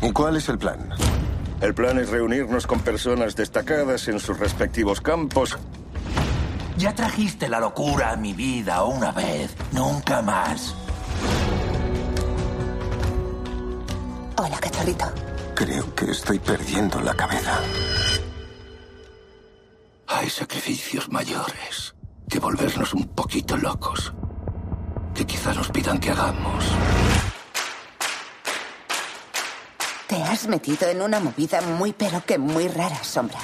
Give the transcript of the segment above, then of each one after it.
¿Y cuál es el plan? El plan es reunirnos con personas destacadas en sus respectivos campos. Ya trajiste la locura a mi vida una vez, nunca más. Hola, cachorrito. Creo que estoy perdiendo la cabeza. Hay sacrificios mayores que volvernos un poquito locos. Que quizá nos pidan que hagamos. Te has metido en una movida muy pero que muy rara, Sombra.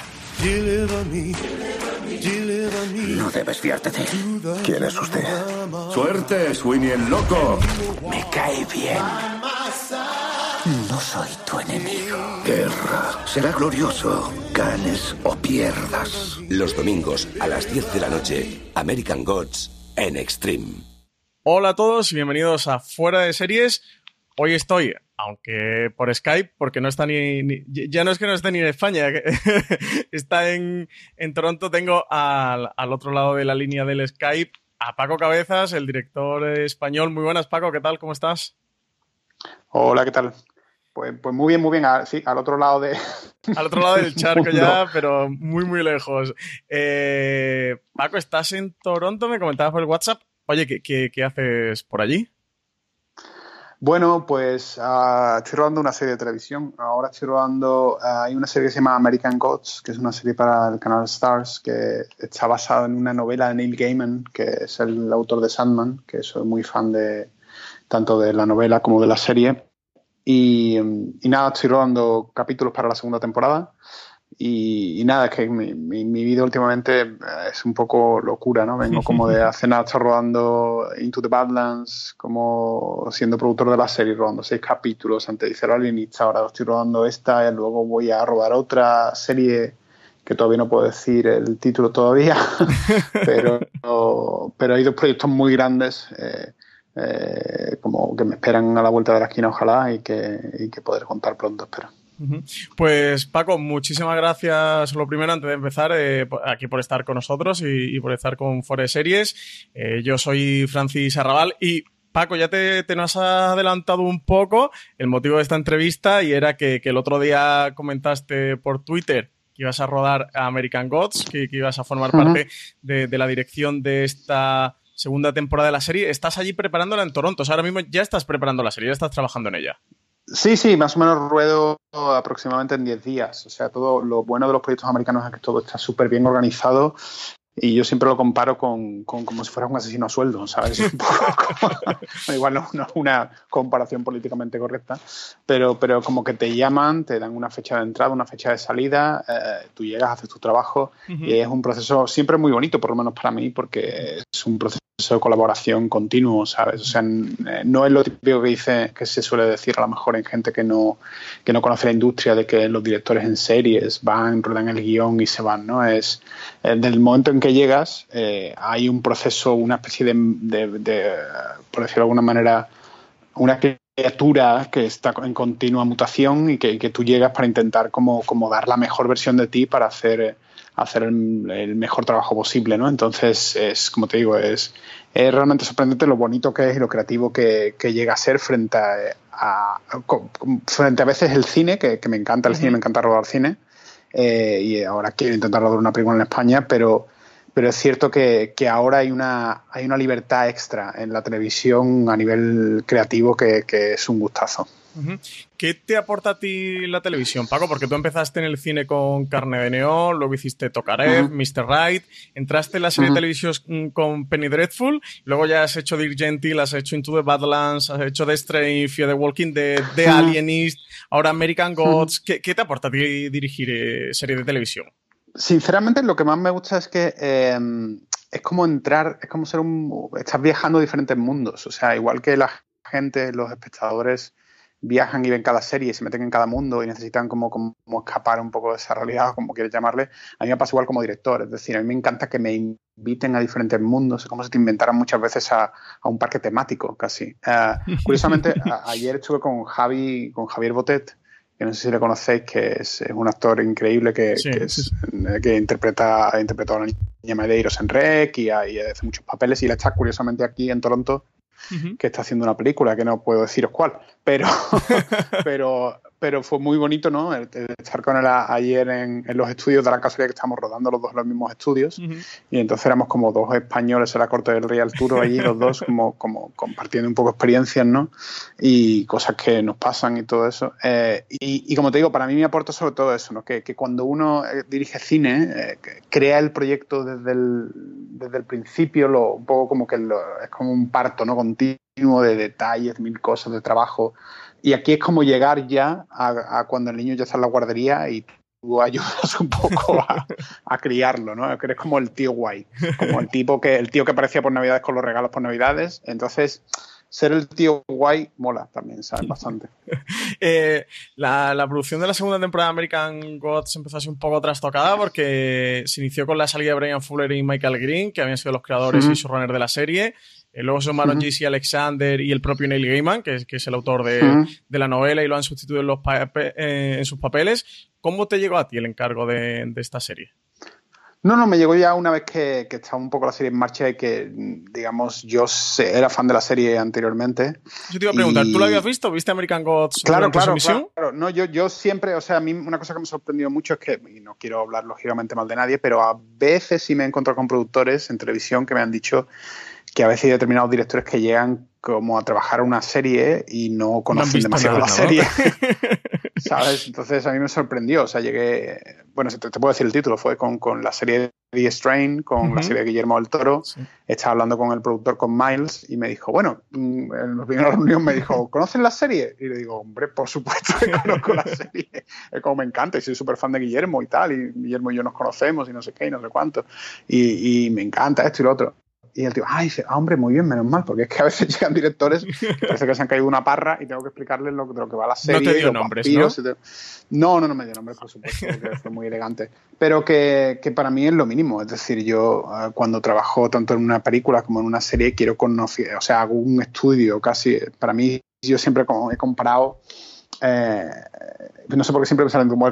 No debes fiarte de él. ¿Quién es usted? Suerte, Sweeney el loco. Me cae bien. No soy tu enemigo. Guerra. Será glorioso. Ganes o pierdas. Los domingos a las 10 de la noche, American Gods en Extreme. Hola a todos y bienvenidos a Fuera de Series. Hoy estoy, aunque por Skype, porque no está ni, ni- ya no es que no esté ni en España, está en, en Toronto. Tengo al, al otro lado de la línea del Skype a Paco Cabezas, el director español. Muy buenas, Paco, ¿qué tal? ¿Cómo estás? Hola, ¿qué tal? Pues, pues muy bien, muy bien. Ah, sí, al otro lado de. Al otro lado del charco ya, pero muy, muy lejos. Eh, Paco, ¿estás en Toronto? Me comentabas por el WhatsApp. Oye, ¿qué, qué, qué haces por allí? Bueno, pues ah, estoy rodando una serie de televisión. Ahora estoy rodando. ah, hay una serie que se llama American Gods, que es una serie para el canal Stars, que está basada en una novela de Neil Gaiman, que es el autor de Sandman, que soy muy fan de tanto de la novela como de la serie. Y, y nada, estoy rodando capítulos para la segunda temporada. Y, y nada, es que mi, mi- mi vida últimamente eh, es un poco locura, ¿no? Vengo como de hace nada, estoy rodando Into the Badlands, como siendo productor de la serie, rodando seis capítulos antes de hacer Alienista, ahora estoy rodando esta y luego voy a rodar otra serie que todavía no puedo decir el título todavía, pero, pero hay dos proyectos muy grandes eh, eh, como que me esperan a la vuelta de la esquina, ojalá, y que, y que poder contar pronto, espero. Pues Paco, muchísimas gracias lo primero antes de empezar eh, aquí por estar con nosotros y, y por estar con Forest Series. Eh, yo soy Francis Arrabal y Paco, ya te, te nos has adelantado un poco el motivo de esta entrevista y era que, que el otro día comentaste por Twitter que ibas a rodar a American Gods, que, que ibas a formar parte de, de la dirección de esta segunda temporada de la serie. Estás allí preparándola en Toronto, o sea, ahora mismo ya estás preparando la serie, ya estás trabajando en ella. Sí, sí, más o menos ruedo aproximadamente en 10 días. O sea, todo lo bueno de los proyectos americanos es que todo está súper bien organizado y yo siempre lo comparo con, con como si fuera un asesino a sueldo, ¿sabes? Un poco como- igual no, no es una comparación políticamente correcta, pero, pero como que te llaman, te dan una fecha de entrada, una fecha de salida, eh, tú llegas, haces tu trabajo y es un proceso siempre muy bonito, por lo menos para mí, porque es un proceso de colaboración continuo, ¿sabes? O sea, eh, no es lo típico que dice, que se suele decir a lo mejor en gente que no, que no conoce la industria de que los directores en series van, ruedan el guion y se van, ¿no? Es eh, desde el momento en que llegas eh, hay un proceso, una especie de, de- de, por decirlo de alguna manera, una criatura que está en continua mutación y que, que tú llegas para intentar como, como dar la mejor versión de ti para hacer, hacer el, el mejor trabajo posible, ¿no? Entonces, es, como te digo, es, es realmente sorprendente lo bonito que es y lo creativo que, que llega a ser frente a, frente a veces el cine, que, que me encanta el cine, me encanta rodar cine, eh, y ahora quiero intentar rodar una película en España, pero, pero es cierto que, que ahora hay una, hay una libertad extra en la televisión a nivel creativo que, que es un gustazo. ¿Qué te aporta a ti la televisión, Paco? Porque tú empezaste en el cine con Carne de Neón, luego hiciste Tokarev, Ujú. Mr. Right, entraste en la serie de televisión con Penny Dreadful, luego ya has hecho Dirk Gentle, has hecho Into the Badlands, has hecho The Strain, Fear the Walking Dead, The. Alienist, ahora American Gods. ¿Qué, qué te aporta a ti dirigir eh, serie de televisión? Sinceramente, lo que más me gusta es que eh, es como entrar, es como ser un. Estás viajando a diferentes mundos. O sea, igual que la gente, los espectadores viajan y ven cada serie y se meten en cada mundo y necesitan como, como escapar un poco de esa realidad, como quieres llamarle, a mí me pasa igual como director. Es decir, a mí me encanta que me inviten a diferentes mundos, es como si te inventaran muchas veces a, un parque temático casi. Eh, curiosamente, ayer estuve con Javi, con Javier Botet, que no sé si le conocéis, que es, un actor increíble que, que, interpreta, ha interpretado a la niña Medeiros en Rec y, y, hace muchos papeles y la está curiosamente aquí en Toronto que está haciendo una película, que no puedo deciros cuál, pero, pero, pero fue muy bonito, ¿no? estar con él ayer en, los estudios de la casualidad que estamos rodando los dos en los mismos estudios, y entonces éramos como dos españoles en la corte del Real Tour allí, los dos como, como compartiendo un poco experiencias, ¿no? Y cosas que nos pasan y todo eso. Eh, y, como te digo, para mí me aporta sobre todo eso, ¿no? Que, cuando uno eh, dirige cine, eh, crea el proyecto desde el, desde el principio, lo, un poco como que es como un parto, ¿no? Continuo de detalles, mil cosas de trabajo. Y aquí es como llegar ya a, cuando el niño ya está en la guardería y tú ayudas un poco a, criarlo, ¿no? Que eres como el tío guay, como el tipo que el tío que aparecía por Navidades con los regalos por Navidades. Entonces, ser el tío guay mola también, ¿sabes? Bastante. Eh, la, producción de la segunda temporada de American Gods empezó así un poco trastocada porque se inició con la salida de Brian Fuller y Michael Green, que habían sido los creadores y showrunners de la serie. Luego se sumaron uh Alexander y el propio Neil Gaiman, que es, que es el autor de, la novela y lo han sustituido en, los eh, en sus papeles. ¿Cómo te llegó a ti el encargo de, esta serie? No, no, me llegó ya una vez que, estaba un poco la serie en marcha y que, digamos, yo era fan de la serie anteriormente. Yo te iba a preguntar, ¿tú la habías visto? ¿Viste American Gods? Claro, claro, claro. No, yo, yo siempre, o sea, a mí una cosa que me ha sorprendido mucho es que, y no quiero hablar lógicamente mal de nadie, pero a veces sí me he encontrado con productores en televisión que me han dicho que a veces hay determinados directores que llegan como a trabajar una serie y no conocen demasiado la serie. ¿Sabes? Entonces a mí me sorprendió. O sea, llegué. Bueno, te, puedo decir el título, fue con, la serie de The Strain, con la serie de Guillermo del Toro. Estaba hablando con el productor, con Miles, y me dijo, bueno, mm, en la primera reunión me dijo, ¿conocen la serie? Y le digo, hombre, por supuesto que conozco la serie. Es como me encanta, y soy súper fan de Guillermo y tal, y Guillermo y yo nos conocemos y no sé qué y no sé cuánto. Y, y me encanta esto y lo otro. Y el tío, ay, ah, hombre, muy bien, menos mal, porque es que a veces llegan directores que parece que se han caído una parra y tengo que explicarles lo, lo que va la serie. No te dio nombres, ¿no? No, no, no me dio nombres, por supuesto, que fue muy elegante. Pero que, que, para mí es lo mínimo. Es decir, yo eh, cuando trabajo tanto en una película como en una serie quiero conocer, o sea, hago un estudio casi. Para mí, yo siempre he comparado eh, no sé por qué siempre me salen como,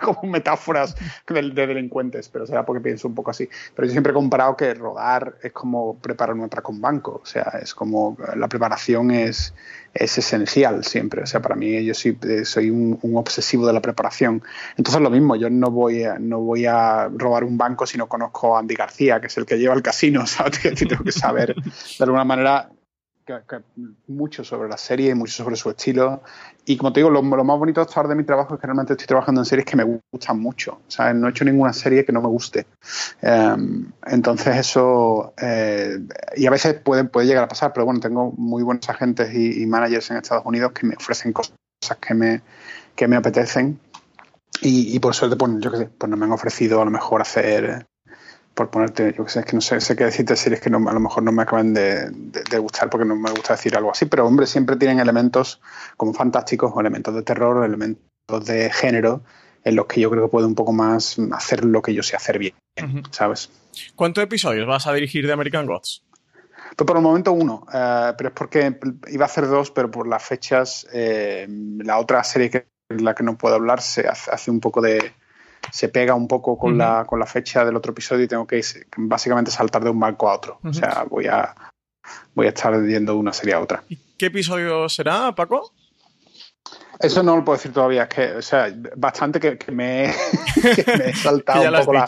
como, metáforas de, delincuentes, pero será porque pienso un poco así. Pero yo siempre he comparado que rodar es como preparar un atraco con banco. O sea, es como la preparación es, es esencial siempre. O sea, para mí yo soy, soy un, obsesivo de la preparación. Entonces lo mismo, yo no voy, a, no voy a robar un banco si no conozco a Andy García, que es el que lleva el casino. ¿sabes? Tengo que saber de alguna manera mucho sobre la serie, mucho sobre su estilo. Y como te digo, lo, más bonito hasta ahora de mi trabajo es que realmente estoy trabajando en series que me gustan mucho. O no he hecho ninguna serie que no me guste. Em, entonces eso, eh, y a veces puede, puede llegar a pasar, pero bueno, tengo muy buenos agentes y, managers en Estados Unidos que me ofrecen cosas que me, que me apetecen. Y, y por suerte, pues pues no me han ofrecido a lo mejor hacer por ponerte, yo que sé, es que no sé, sé qué decirte series que no, a lo mejor no me acaban de, gustar porque no me gusta decir algo así, pero hombre, siempre tienen elementos como fantásticos o elementos de terror o elementos de género en los que yo creo que puedo un poco más hacer lo que yo sé hacer bien, ¿sabes? ¿Cuántos episodios vas a dirigir de American Gods? Pues por el momento uno, eh, pero es porque iba a hacer dos, pero por las fechas, eh, la otra serie que la que no puedo hablar se hace un poco de, se pega un poco con, la, con la fecha del otro episodio y tengo que básicamente saltar de un banco a otro. O sea, voy a, voy a estar yendo de una serie a otra. ¿Y qué episodio será, Paco? Eso no lo puedo decir todavía, es que, o sea, bastante que, me, he saltado un poco la,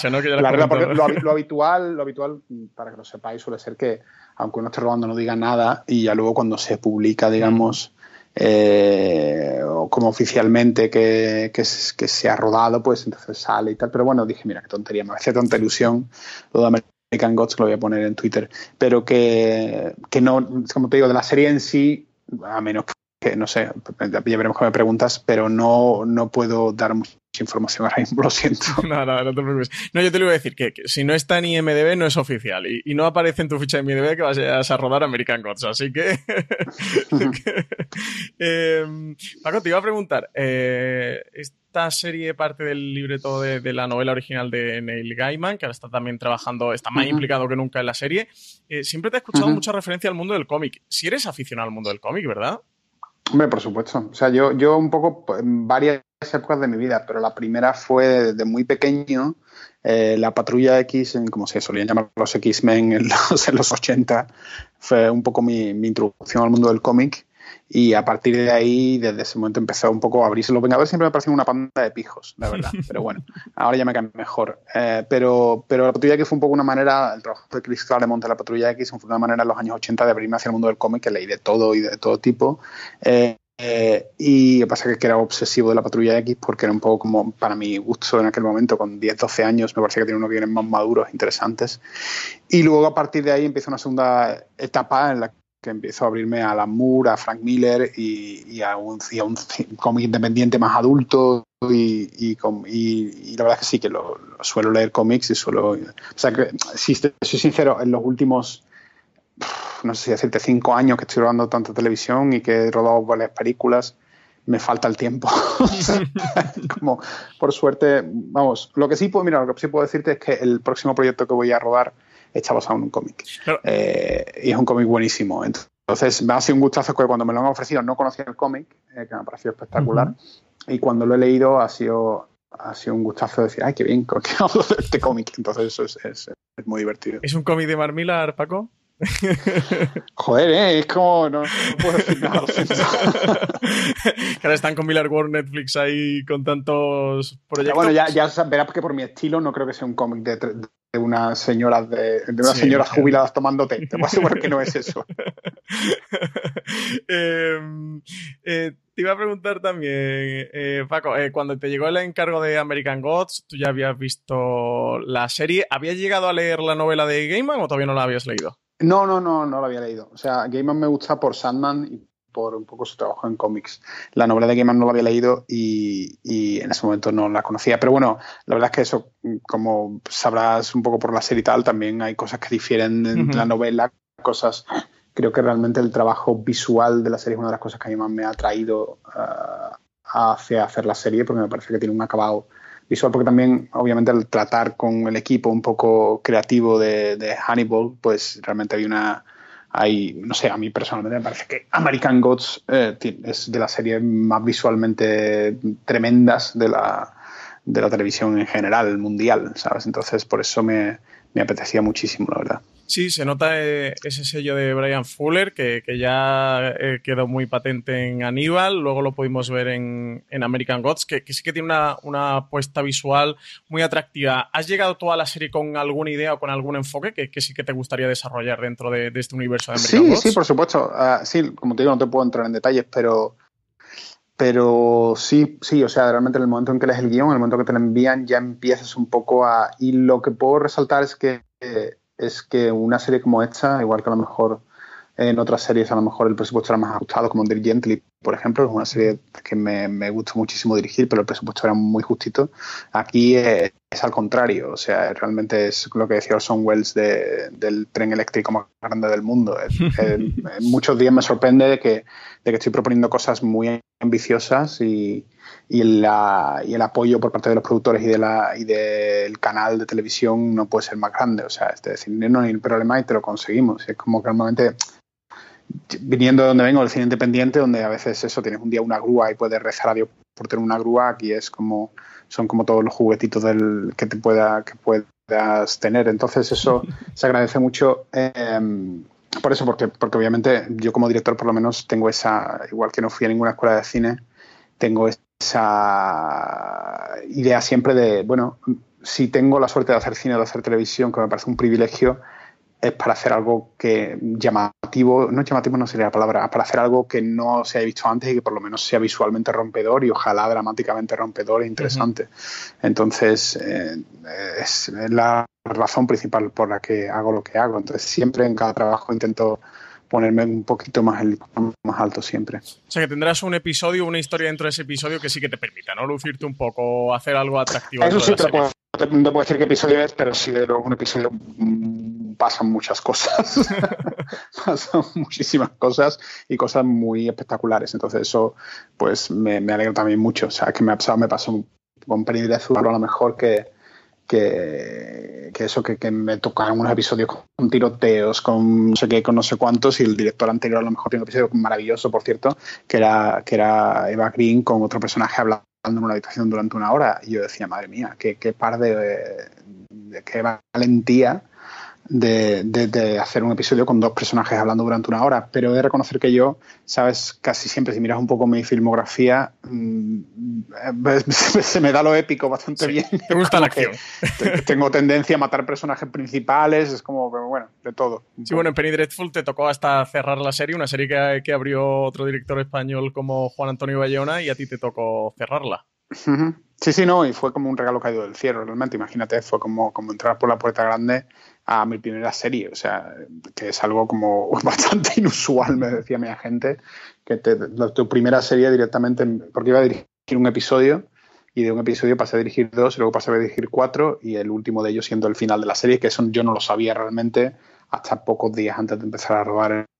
regla, porque lo, habitual, lo habitual, para que lo sepáis, suele ser que aunque uno esté robando no diga nada y ya luego cuando se publica, digamos, eh, o como oficialmente que, que, se ha rodado, pues entonces sale y tal. Pero bueno, dije, mira, qué tontería, me hace tanta ilusión lo de American Gods, que lo voy a poner en Twitter. Pero que, que no, como te digo, de la serie en sí, a menos que, no sé, ya veremos cómo me preguntas, pero no, no puedo dar información ahora mismo, lo siento. No, no, no te preocupes. No, yo te lo iba a decir, que, si no está en IMDB no es oficial y, no aparece en tu ficha de IMDB que vas a, rodar American Gods, así que... Em, Paco, te iba a preguntar, eh, esta serie parte del libreto de, de, la novela original de Neil Gaiman, que ahora está también trabajando, está más implicado que nunca en la serie. Eh, siempre te he escuchado mucha referencia al mundo del cómic. Si eres aficionado al mundo del cómic, ¿verdad? Hombre, por supuesto. O sea, yo, yo un poco en varias épocas de mi vida, pero la primera fue desde muy pequeño. Eh, la Patrulla X, como se solían llamar los X-Men en los, en los 80, fue un poco mi, mi introducción al mundo del cómic. Y a partir de ahí, desde ese momento empezó un poco a abrirse. Los Vengadores siempre me parecen una panda de pijos, la verdad. Pero bueno, ahora ya me caen mejor. Eh, pero, pero la Patrulla X fue un poco una manera, el trabajo de Chris Claremont de la Patrulla X fue una manera en los años 80 de abrirme hacia el mundo del cómic, que leí de todo y de todo tipo. Eh, eh, y lo que pasa es que era obsesivo de la Patrulla X porque era un poco como, para mi gusto en aquel momento, con 10, 12 años, me parece que tiene unos guiones más maduros, interesantes. Y luego a partir de ahí empieza una segunda etapa en la que empiezo a abrirme a Alan Moore, a Frank Miller y, a un, cómic independiente más adulto y, y, la verdad es que sí, que lo, suelo leer cómics y suelo... O sea, que si soy sincero, en los últimos, no sé si decirte, cinco años que estoy rodando tanta televisión y que he rodado varias películas, me falta el tiempo. como, por suerte, vamos, lo que sí puedo, mira, lo que sí puedo decirte es que el próximo proyecto que voy a rodar está basado en un cómic. Eh, y es un cómic buenísimo. Entonces, me ha sido un gustazo que cuando me lo han ofrecido no conocía el cómic, eh, que me ha parecido espectacular. Y cuando lo he leído ha sido, ha sido un gustazo decir, ay, qué bien, que hablo de este cómic. Entonces, eso es, es, es, muy divertido. ¿Es un cómic de Marmillar, Paco? Joder, ¿eh? es como. No, puedo decir nada. que ahora están con Miller World Netflix ahí con tantos proyectos. bueno, ya, ya verás que por mi estilo no creo que sea un cómic de, de unas señoras de, de unas señoras jubiladas tomando té. Te voy a asegurar que no es eso. Em, eh, te iba a preguntar también, eh, Paco, eh, cuando te llegó el encargo de American Gods, tú ya habías visto la serie. ¿Habías llegado a leer la novela de Gaiman o todavía no la habías leído? No, no, no, no la había leído. O sea, Gaiman me gusta por Sandman y por un poco su trabajo en cómics. La novela de Gaiman no la había leído y, en ese momento no la conocía. Pero bueno, la verdad es que eso, como sabrás un poco por la serie y tal, también hay cosas que difieren en la novela, cosas... Creo que realmente el trabajo visual de la serie es una de las cosas que a mí más me ha atraído uh, hacia hacer la serie, porque me parece que tiene un acabado visual, porque también, obviamente, el tratar con el equipo un poco creativo de, de Hannibal, pues realmente hay una, hay, no sé, a mí personalmente me parece que American Gods eh, es de las series más visualmente tremendas de la, de la televisión en general, mundial, ¿sabes? Entonces, por eso me, me apetecía muchísimo, la verdad. Sí, se nota eh, ese sello de Brian Fuller que, ya eh, quedó muy patente en Aníbal, luego lo pudimos ver en, American Gods, que, sí que tiene una, una, apuesta visual muy atractiva. ¿Has llegado toda la serie con alguna idea o con algún enfoque que, sí que te gustaría desarrollar dentro de, este universo de American Gods? Sí, sí, por supuesto. Ah, sí, como te digo, no te puedo entrar en detalles, pero pero sí, sí, o sea, realmente en el momento en que lees el guion, en el momento que te lo envían, ya empiezas un poco a... Y lo que puedo resaltar es que es que una serie como esta, igual que a lo mejor en otras series a lo mejor el presupuesto era más ajustado, como Dirk Gently, por ejemplo, es una serie que me, me gusta muchísimo dirigir, pero el presupuesto era muy justito. Aquí es, al contrario, o sea, realmente es lo que decía Orson Welles del tren eléctrico más grande del mundo. muchos días me sorprende de que, de que estoy proponiendo cosas muy ambiciosas y, y, el apoyo por parte de los productores y, de la, y del canal de televisión no puede ser más grande. O sea, es decir, no hay problema y te lo conseguimos. Es como que normalmente viniendo de donde vengo, el cine independiente, donde a veces eso, tienes un día una grúa y puedes rezar a Dios por tener una grúa, aquí es como, son como todos los juguetitos del, que te pueda, que puedas tener. Entonces eso se agradece mucho. Em, por eso, porque, porque obviamente yo como director por lo menos tengo esa, igual que no fui a ninguna escuela de cine, tengo esa idea siempre de, bueno, si tengo la suerte de hacer cine o de hacer televisión, que me parece un privilegio, es para hacer algo que llamativo, no llamativo no sería la palabra, para hacer algo que no se haya visto antes y que por lo menos sea visualmente rompedor y ojalá dramáticamente rompedor e interesante. Entonces, eh, es la razón principal por la que hago lo que hago. Entonces, siempre en cada trabajo intento ponerme un poquito más, el, más alto siempre. O sea, que tendrás un episodio, una historia dentro de ese episodio que sí que te permita, ¿no? Lucirte un poco, hacer algo atractivo. Eso sí te puedo, te, puedo, decir qué episodio es, pero sí, de luego un episodio mmm, pasan muchas cosas. pasan muchísimas cosas y cosas muy espectaculares. Entonces eso, pues, me, me alegra también mucho. O sea, que me ha pasado, me pasó con Penny Dreadful a lo mejor que que, que eso, que, que, me tocaron unos episodios con tiroteos, con no sé qué, con no sé cuántos, y el director anterior a lo mejor tiene un episodio maravilloso, por cierto, que era, que era Eva Green con otro personaje hablando en una habitación durante una hora. Y yo decía, madre mía, qué, qué par de, de qué valentía de, de, de, hacer un episodio con dos personajes hablando durante una hora, pero he de reconocer que yo, sabes, casi siempre, si miras un poco mi filmografía, mmm, se me da lo épico bastante sí, bien. Te gusta la acción. Tengo tendencia a matar personajes principales, es como, bueno, de todo. Sí, bueno, en Penny Dreadful te tocó hasta cerrar la serie, una serie que, que abrió otro director español como Juan Antonio Bayona y a ti te tocó cerrarla. Uh -huh. Sí, sí, no, y fue como un regalo caído del cielo, realmente. Imagínate, fue como, como entrar por la puerta grande a mi primera serie, o sea, que es algo como bastante inusual, me decía mi agente, que te, tu primera serie directamente, porque iba a dirigir un episodio y de un episodio pasé a dirigir dos, y luego pasé a dirigir cuatro y el último de ellos siendo el final de la serie, que eso yo no lo sabía realmente hasta pocos días antes de empezar a rodar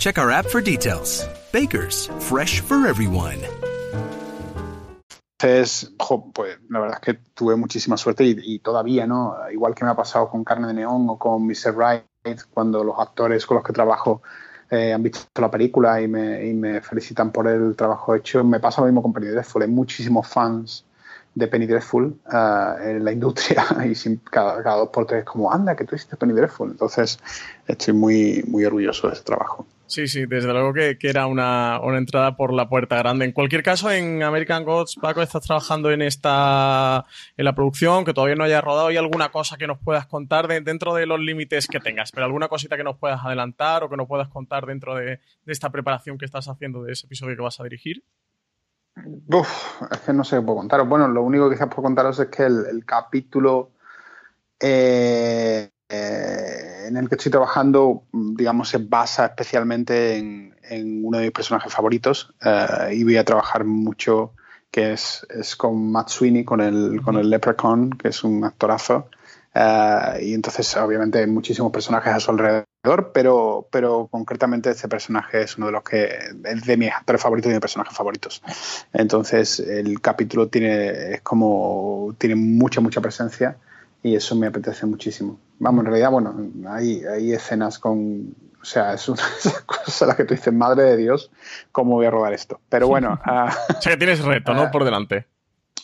Check our app for details. Baker's, fresh for everyone. Entonces, pues la verdad es que tuve muchísima suerte y, todavía, ¿no? Igual que me ha pasado con Carne de Neón o con Mr. Right, cuando los actores con los que trabajo eh, han visto la película y me, felicitan por el trabajo hecho, me pasa lo mismo con Penny Dreadful. Hay muchísimos fans de Penny Dreadful uh, en la industria y sin, cada, cada, dos por tres como, anda, que tú hiciste Penny Dreadful. Entonces, estoy muy, muy orgulloso de ese trabajo. Sí, sí, desde luego que, que era una, una, entrada por la puerta grande. En cualquier caso, en American Gods, Paco, estás trabajando en esta en la producción, que todavía no haya rodado. ¿Hay alguna cosa que nos puedas contar de, dentro de los límites que tengas? Pero alguna cosita que nos puedas adelantar o que nos puedas contar dentro de, de esta preparación que estás haciendo de ese episodio que vas a dirigir? Uf, es que no sé qué puedo contaros. Bueno, lo único que quizás puedo contaros es que el, el capítulo eh, eh, en el que estoy trabajando, digamos, se basa especialmente en, en uno de mis personajes favoritos eh, y voy a trabajar mucho, que es, es con Matt Sweeney, con el, con el Leprechaun, que es un actorazo. Uh, y entonces, obviamente, hay muchísimos personajes a su alrededor, pero, pero concretamente este personaje es uno de los que es de mis actores favoritos y de mis personajes favoritos. Entonces, el capítulo tiene, es como, tiene mucha, mucha presencia y eso me apetece muchísimo. Vamos, en realidad, bueno, hay, hay escenas con. O sea, es una cosa la que tú dices, madre de Dios, ¿cómo voy a rodar esto? Pero bueno. Uh, o sea, que tienes reto, ¿no? Uh, Por delante.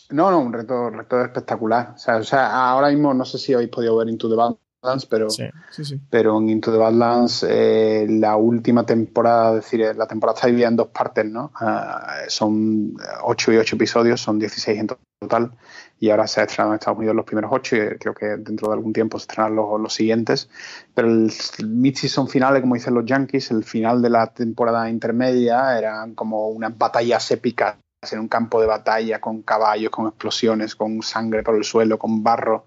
No, no, un reto, reto espectacular. O sea, o sea, ahora mismo no sé si habéis podido ver Into the Badlands, pero, sí, sí, sí. pero en Into the Badlands eh, la última temporada, es decir, la temporada está dividida en dos partes, ¿no? Uh, son 8 y 8 episodios, son 16 en total, y ahora se ha estrenado en Estados Unidos los primeros 8 y creo que dentro de algún tiempo se estrenarán los, los siguientes. Pero el mid-season final, como dicen los Yankees, el final de la temporada intermedia, eran como unas batallas épicas en un campo de batalla con caballos, con explosiones, con sangre por el suelo, con barro.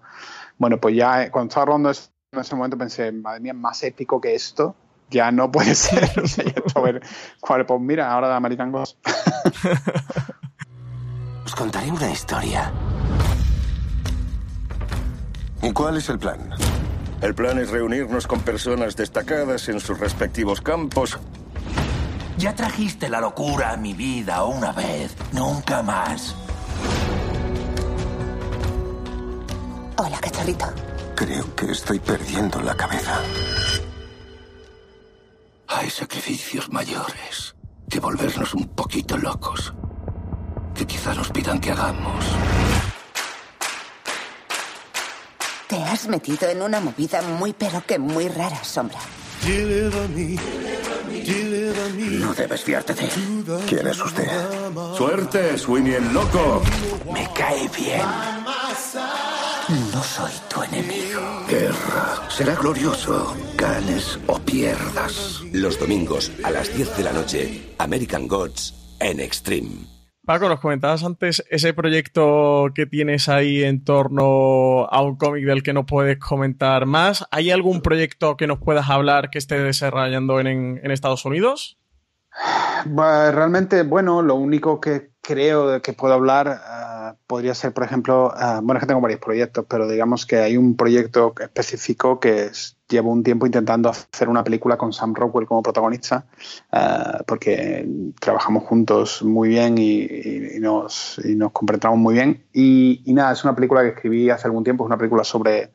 Bueno, pues ya cuando estaba eso, en ese momento pensé, madre mía, más épico que esto, ya no puede ser. o sea, esto, a ver, pues mira, ahora de American Ghost. Os contaré una historia. ¿Y cuál es el plan? El plan es reunirnos con personas destacadas en sus respectivos campos ya trajiste la locura a mi vida una vez, nunca más. Hola, cachorrito. Creo que estoy perdiendo la cabeza. Hay sacrificios mayores que volvernos un poquito locos. Que quizá nos pidan que hagamos. Te has metido en una movida muy pero que muy rara, Sombra. No debes fiarte de él. ¿Quién es usted? Suerte, Sweeney el loco. Me cae bien. No soy tu enemigo. Guerra. Será glorioso. Ganes o pierdas. Los domingos a las 10 de la noche, American Gods en Extreme. Paco, nos comentabas antes ese proyecto que tienes ahí en torno a un cómic del que no puedes comentar más. ¿Hay algún proyecto que nos puedas hablar que esté desarrollando en, en Estados Unidos? Realmente, bueno, lo único que creo que puedo hablar uh, podría ser, por ejemplo, uh, bueno, es que tengo varios proyectos, pero digamos que hay un proyecto específico que llevo un tiempo intentando hacer una película con Sam Rockwell como protagonista, uh, porque trabajamos juntos muy bien y, nos, y nos muy bien. Y, y, nada, es una película que escribí hace algún tiempo, es una película sobre,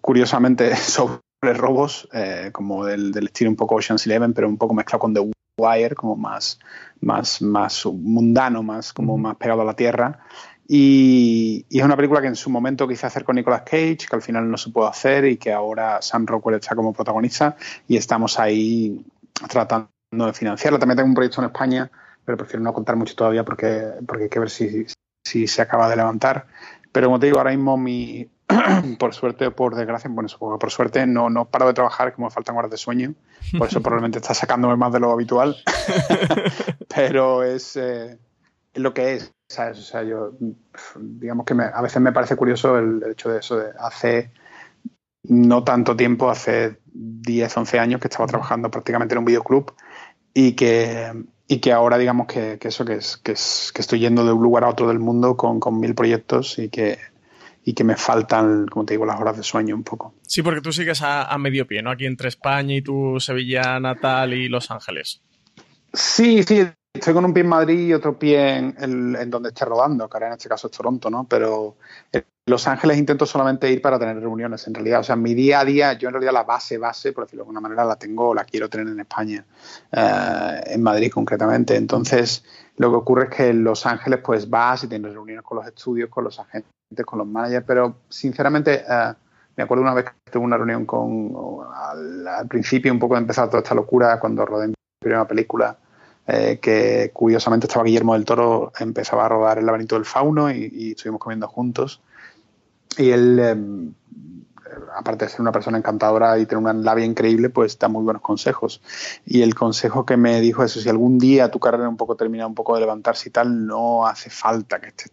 curiosamente, sobre robos, eh, como del, del, estilo un poco Ocean's Eleven, pero un poco mezclado con The Wire, como más, más, más mundano, más, como más pegado a la tierra. Y, y, es una película que en su momento quise hacer con Nicolas Cage, que al final no se pudo hacer y que ahora Sam Rockwell está como protagonista y estamos ahí tratando de financiarla. También tengo un proyecto en España, pero prefiero no contar mucho todavía porque, porque hay que ver si, si se acaba de levantar. Pero como te digo, ahora mismo mi, por suerte o por desgracia, bueno, supongo que por suerte no, no paro de trabajar, como me faltan horas de sueño, por eso probablemente está sacándome más de lo habitual, pero es, eh, lo que es, ¿sabes? O sea, yo, digamos que me, a veces me parece curioso el, el, hecho de eso, de hace no tanto tiempo, hace 10, 11 años que estaba trabajando prácticamente en un videoclub y que, y que ahora digamos que, que eso, que, es, que, es, que estoy yendo de un lugar a otro del mundo con, con mil proyectos y que y que me faltan, como te digo, las horas de sueño un poco. Sí, porque tú sigues a, a medio pie, ¿no? Aquí entre España y tu Sevilla natal y Los Ángeles. Sí, sí, estoy con un pie en Madrid y otro pie en, donde esté rodando, que ahora en este caso es Toronto, ¿no? Pero en Los Ángeles intento solamente ir para tener reuniones, en realidad. O sea, mi día a día, yo en realidad la base, base, por decirlo de alguna manera, la tengo, la quiero tener en España, uh, en Madrid concretamente. Entonces, lo que ocurre es que en Los Ángeles, pues vas y tienes reuniones con los estudios, con los agentes con los managers, pero sinceramente uh, me acuerdo una vez que tuve una reunión con, al, al, principio un poco de empezar toda esta locura, cuando rodé mi primera película, eh, que curiosamente estaba Guillermo del Toro, empezaba a rodar El laberinto del fauno y, estuvimos comiendo juntos. Y él, eh, aparte de ser una persona encantadora y tener una labia increíble, pues da muy buenos consejos. Y el consejo que me dijo es, si algún día tu carrera un poco termina un poco de levantarse y tal, no hace falta que estés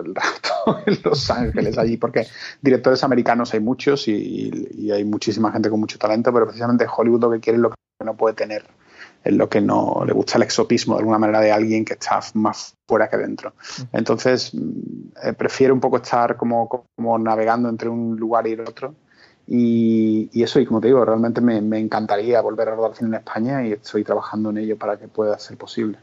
el rato en Los Ángeles allí, porque directores americanos hay muchos y, y, hay muchísima gente con mucho talento, pero precisamente Hollywood lo que quiere es lo que no puede tener, es lo que no le gusta el exotismo de alguna manera de alguien que está más fuera que dentro. Entonces, eh, prefiero un poco estar como, como navegando entre un lugar y el otro. Y, eso, y como te digo, realmente me, me, encantaría volver a rodar cine en España y estoy trabajando en ello para que pueda ser posible.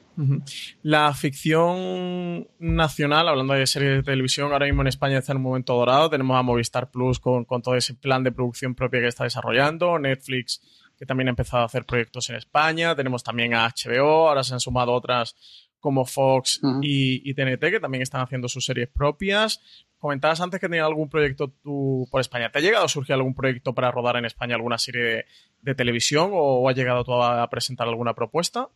La ficción nacional, hablando de series de televisión, ahora mismo en España está en un momento dorado. Tenemos a Movistar Plus con, con todo ese plan de producción propia que está desarrollando, Netflix que también ha empezado a hacer proyectos en España, tenemos también a HBO, ahora se han sumado otras como Fox uh -huh. y, y, TNT, que también están haciendo sus series propias. Comentabas antes que tenías algún proyecto tú por España. ¿Te ha llegado a surgir algún proyecto para rodar en España alguna serie de, de televisión o, has llegado tú a presentar alguna propuesta?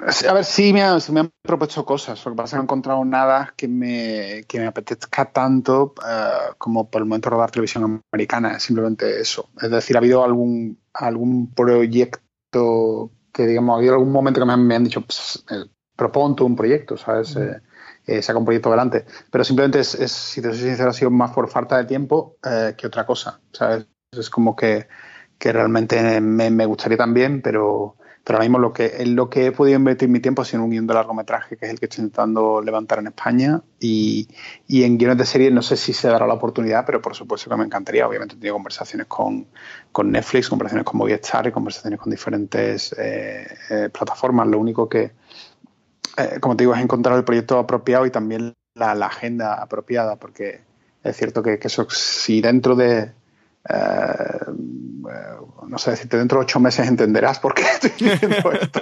A ver, sí me, han, me han propuesto cosas. Lo que pasa es que no he encontrado nada que me, que me apetezca tanto uh, como por el momento rodar televisión americana. Es simplemente eso. Es decir, ha habido algún, algún proyecto que, digamos, ha habido algún momento que me han, me han dicho, eh, propon tú un proyecto, ¿sabes? Eh, eh, saca un proyecto adelante. Pero simplemente es, es, si te soy sincero, ha sido más por falta de tiempo eh, que otra cosa, ¿sabes? Es como que, que realmente me, me gustaría también, pero pero ahora mismo lo que, en lo que he podido invertir mi tiempo ha sido en un guion de largometraje, que es el que estoy intentando levantar en España, y, y en guiones de serie no sé si se dará la oportunidad, pero por supuesto que me encantaría. Obviamente he tenido conversaciones con, con Netflix, conversaciones con Movistar y conversaciones con diferentes eh, eh, plataformas. Lo único que, eh, como te digo, es encontrar el proyecto apropiado y también la, la agenda apropiada, porque es cierto que, que eso, si dentro de Uh, no sé decirte, dentro de ocho meses entenderás por qué estoy diciendo esto,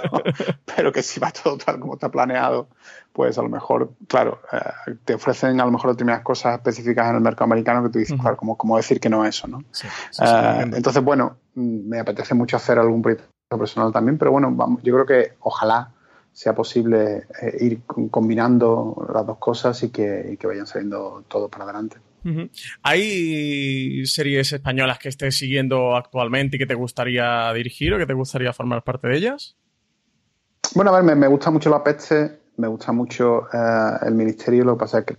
pero que si va todo tal como está planeado, pues a lo mejor, claro, uh, te ofrecen a lo mejor determinadas cosas específicas en el mercado americano que tú dices, uh -huh. claro, como, como decir que no eso, ¿no? Sí, sí, sí, entonces, bueno, me apetece mucho hacer algún proyecto personal también, pero bueno, vamos, yo creo que ojalá sea posible eh, ir combinando las dos cosas y que, y que vayan saliendo todo para adelante. ¿Hay series españolas que estés siguiendo actualmente y que te gustaría dirigir o que te gustaría formar parte de ellas? Bueno, a ver, me, gusta mucho la peste, me gusta mucho eh, el ministerio, lo que pasa es que,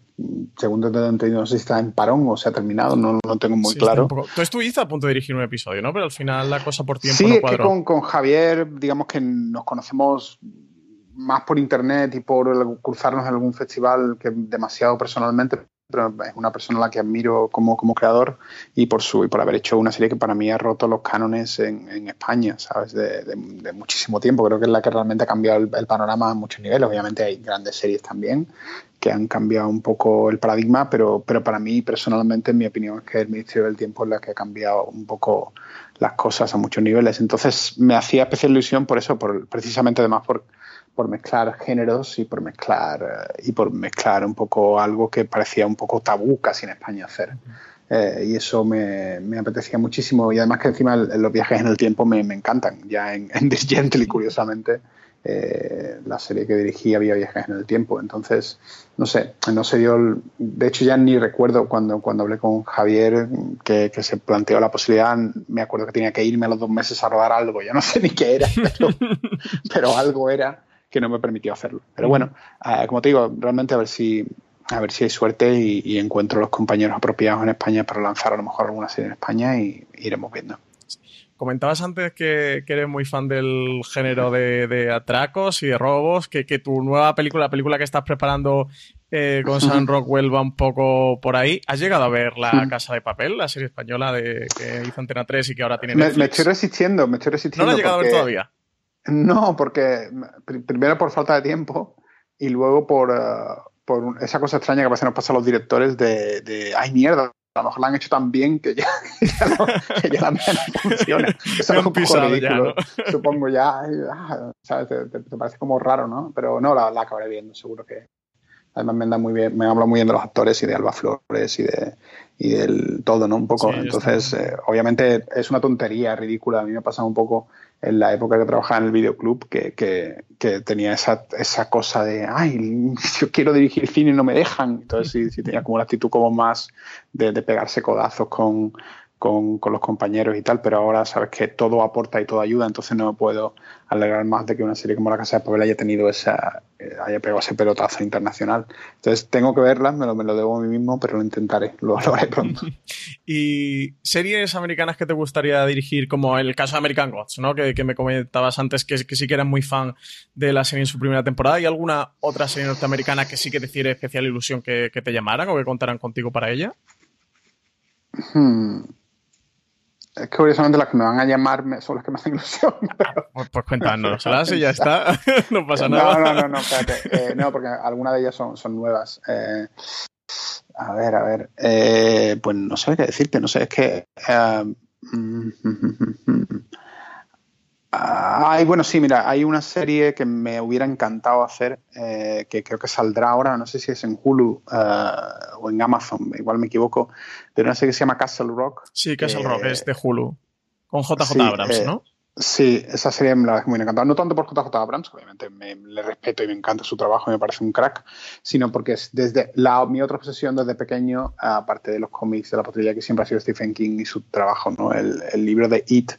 según te he entendido, no sé si está en parón o se ha terminado, no lo tengo muy claro. Tú estuviste a punto de dirigir un episodio, ¿no? Pero al final la cosa por tiempo sí, no es que con, con Javier, digamos que nos conocemos más por internet y por cruzarnos en algún festival que demasiado personalmente, pero es una persona a la que admiro como, como creador y por su y por haber hecho una serie que para mí ha roto los cánones en, en España, ¿sabes? De, de, muchísimo tiempo. Creo que es la que realmente ha cambiado el, panorama a muchos niveles. Obviamente hay grandes series también que han cambiado un poco el paradigma, pero, pero para mí personalmente, en mi opinión, es que el Ministerio del Tiempo es la que ha cambiado un poco las cosas a muchos niveles. Entonces me hacía especial ilusión por eso, por, precisamente además por por mezclar géneros y por mezclar eh, y por mezclar un poco algo que parecía un poco tabú casi en España hacer. Eh, y eso me, me, apetecía muchísimo. Y además que encima los viajes en el tiempo me, me encantan. Ya en, en Disgently, curiosamente, eh, la serie que dirigí había viajes en el tiempo. Entonces, no sé, no se dio. de hecho, ya ni recuerdo cuando, cuando hablé con Javier que, que, se planteó la posibilidad. Me acuerdo que tenía que irme a los dos meses a rodar algo. Yo no sé ni qué era, pero, pero algo era que no me permitió hacerlo. Pero bueno, uh, como te digo, realmente a ver si a ver si hay suerte y, y, encuentro los compañeros apropiados en España para lanzar a lo mejor alguna serie en España y, iremos viendo. Comentabas antes que, que, eres muy fan del género de, de atracos y de robos, que, que, tu nueva película, la película que estás preparando eh, con Sam Rockwell va un poco por ahí. ¿Has llegado a ver La Casa de Papel, la serie española de, que hizo Antena 3 y que ahora tiene Netflix? Me, me estoy resistiendo, me estoy resistiendo. ¿No lo has llegado porque... a ver todavía? No, porque primero por falta de tiempo y luego por, uh, por esa cosa extraña que a veces nos pasa a los directores de, de ay mierda, a lo mejor la han hecho tan bien que ya, ya, no, que ya la mía no funciona. Eso es un poco ridículo. Ya, ¿no? Supongo ya, ah, ¿sabes? Te, te, te, parece como raro, ¿no? Pero no, la, la acabaré viendo, seguro que. Además me anda muy bien, me habla muy bien de los actores y de Alba Flores y de y del todo, ¿no? Un poco. Sí, Entonces, eh, obviamente es una tontería ridícula. A mí me ha pasado un poco en la época que trabajaba en el videoclub, que, que, tenía esa, esa cosa de, ay, yo quiero dirigir cine y no me dejan. Entonces sí, sí tenía como la actitud como más de, de pegarse codazos con, con, con, los compañeros y tal, pero ahora sabes que todo aporta y todo ayuda, entonces no me puedo alegrar más de que una serie como La Casa de Papel haya tenido esa, eh, haya pegado ese pelotazo internacional. Entonces tengo que verla, me lo, me lo debo a mí mismo, pero lo intentaré, lo, lo haré pronto. ¿Y series americanas que te gustaría dirigir, como el caso de American Gods, ¿no? que, que me comentabas antes que, que sí que eras muy fan de la serie en su primera temporada? ¿Y alguna otra serie norteamericana que sí que te hiciera especial ilusión que, que te llamaran o que contaran contigo para ella? Hmm. Es que curiosamente las que me van a llamar son las que me hacen ilusión. Pero... Pues, pues cuéntanoslas y ya está. no pasa nada. No, no, no, no, espérate. Eh, no, porque algunas de ellas son, son nuevas. Eh, a ver, a ver. Eh, pues no sé qué decirte, no sé, es que. Ay, bueno, sí, mira, hay una serie que me hubiera encantado hacer, eh, que creo que saldrá ahora, no sé si es en Hulu uh, o en Amazon, igual me equivoco, de una serie que se llama Castle Rock. Sí, Castle eh, Rock, es de Hulu, con JJ sí, Abrams, eh, ¿no? Sí, esa serie me la es muy encantada. No tanto por JJ Abrams, obviamente me, le respeto y me encanta su trabajo y me parece un crack, sino porque es desde la, mi otra obsesión desde pequeño, aparte de los cómics de la patrulla, que siempre ha sido Stephen King y su trabajo, ¿no? El, el libro de It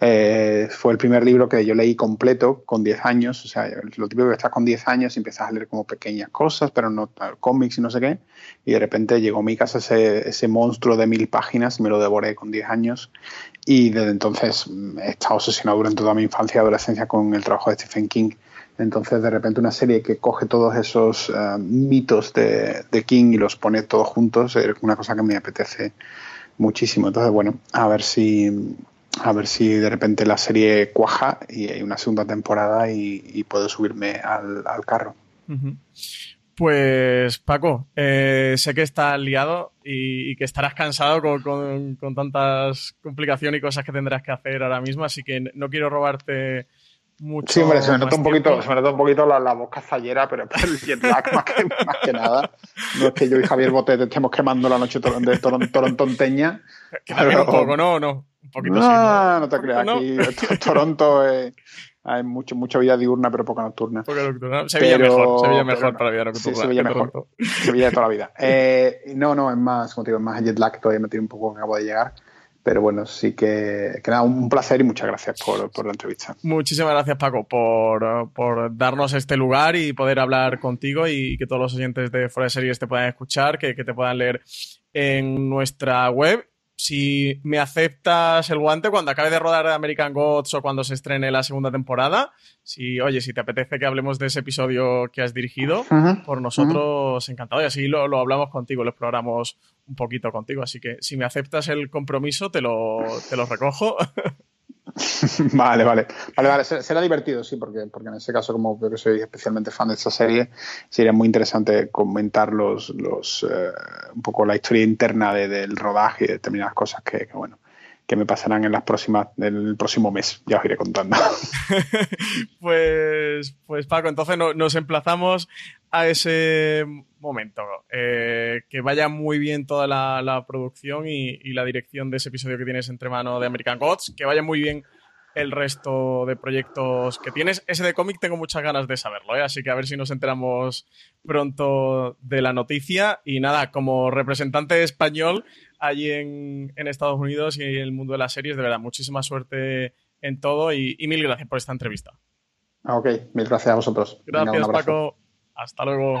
eh, fue el primer libro que yo leí completo con 10 años. O sea, lo típico que estás con 10 años y empiezas a leer como pequeñas cosas, pero no cómics y no sé qué. Y de repente llegó a mi casa ese, ese monstruo de mil páginas, me lo devoré con 10 años. Y desde entonces he estado obsesionado durante toda mi infancia y adolescencia con el trabajo de Stephen King. Entonces, de repente, una serie que coge todos esos uh, mitos de, King y los pone todos juntos es una cosa que me apetece muchísimo. Entonces, bueno, a ver si, a ver si de repente la serie cuaja y hay una segunda temporada y, puedo subirme al, carro. Pues Paco, eh, sé que estás liado y, y que estarás cansado con, con, con, tantas complicaciones y cosas que tendrás que hacer ahora mismo, así que no quiero robarte mucho. Sí, hombre, se me nota un poquito, tiempo. se me nota un poquito la, la voz cazallera, pero por el jet lag más que, más que nada. No es que yo y Javier Botet estemos quemando la noche de toron- torontonteña. También un pero- poco, ¿no? No, un poquito sí. No, no te creas. Aquí to- Toronto eh, hay mucho, mucha vida diurna, pero poca nocturna. Poco nocturno. Sevilla Pero- mejor, Sevilla mejor no. para vida Sí, nocturna. Sevilla que mejor. Sevilla de toda la vida. Eh, no, no, es más, como te digo, es más jet lag que todavía me tiene un poco que acabo de llegar. Pero bueno, sí que, que nada, un placer y muchas gracias por, por la entrevista. Muchísimas gracias, Paco, por, por darnos este lugar y poder hablar contigo y que todos los oyentes de Fuera de Series te puedan escuchar, que, que te puedan leer en nuestra web. Si me aceptas el guante cuando acabe de rodar American Gods o cuando se estrene la segunda temporada, si, oye, si te apetece que hablemos de ese episodio que has dirigido, por nosotros encantado. Y así lo, lo hablamos contigo, lo exploramos un poquito contigo. Así que si me aceptas el compromiso, te lo, te lo recojo. Vale, vale. Vale, vale. Será divertido, sí, porque, porque en ese caso, como veo que soy especialmente fan de esta serie, sería muy interesante comentar los, los, eh, un poco la historia interna de- del rodaje y determinadas cosas que, que, bueno, que me pasarán en las próximas, el próximo mes. Ya os iré contando. Pues, pues Paco, entonces no- nos emplazamos a ese momento. Eh, que vaya muy bien toda la, la producción y, y la dirección de ese episodio que tienes entre manos de American Gods. Que vaya muy bien el resto de proyectos que tienes. Ese de cómic tengo muchas ganas de saberlo, ¿eh? así que a ver si nos enteramos pronto de la noticia. Y nada, como representante español allí en, en Estados Unidos y en el mundo de las series, de verdad, muchísima suerte en todo y- y mil gracias por esta entrevista. Ah, ok, mil gracias a vosotros. Gracias. Paco. Hasta luego.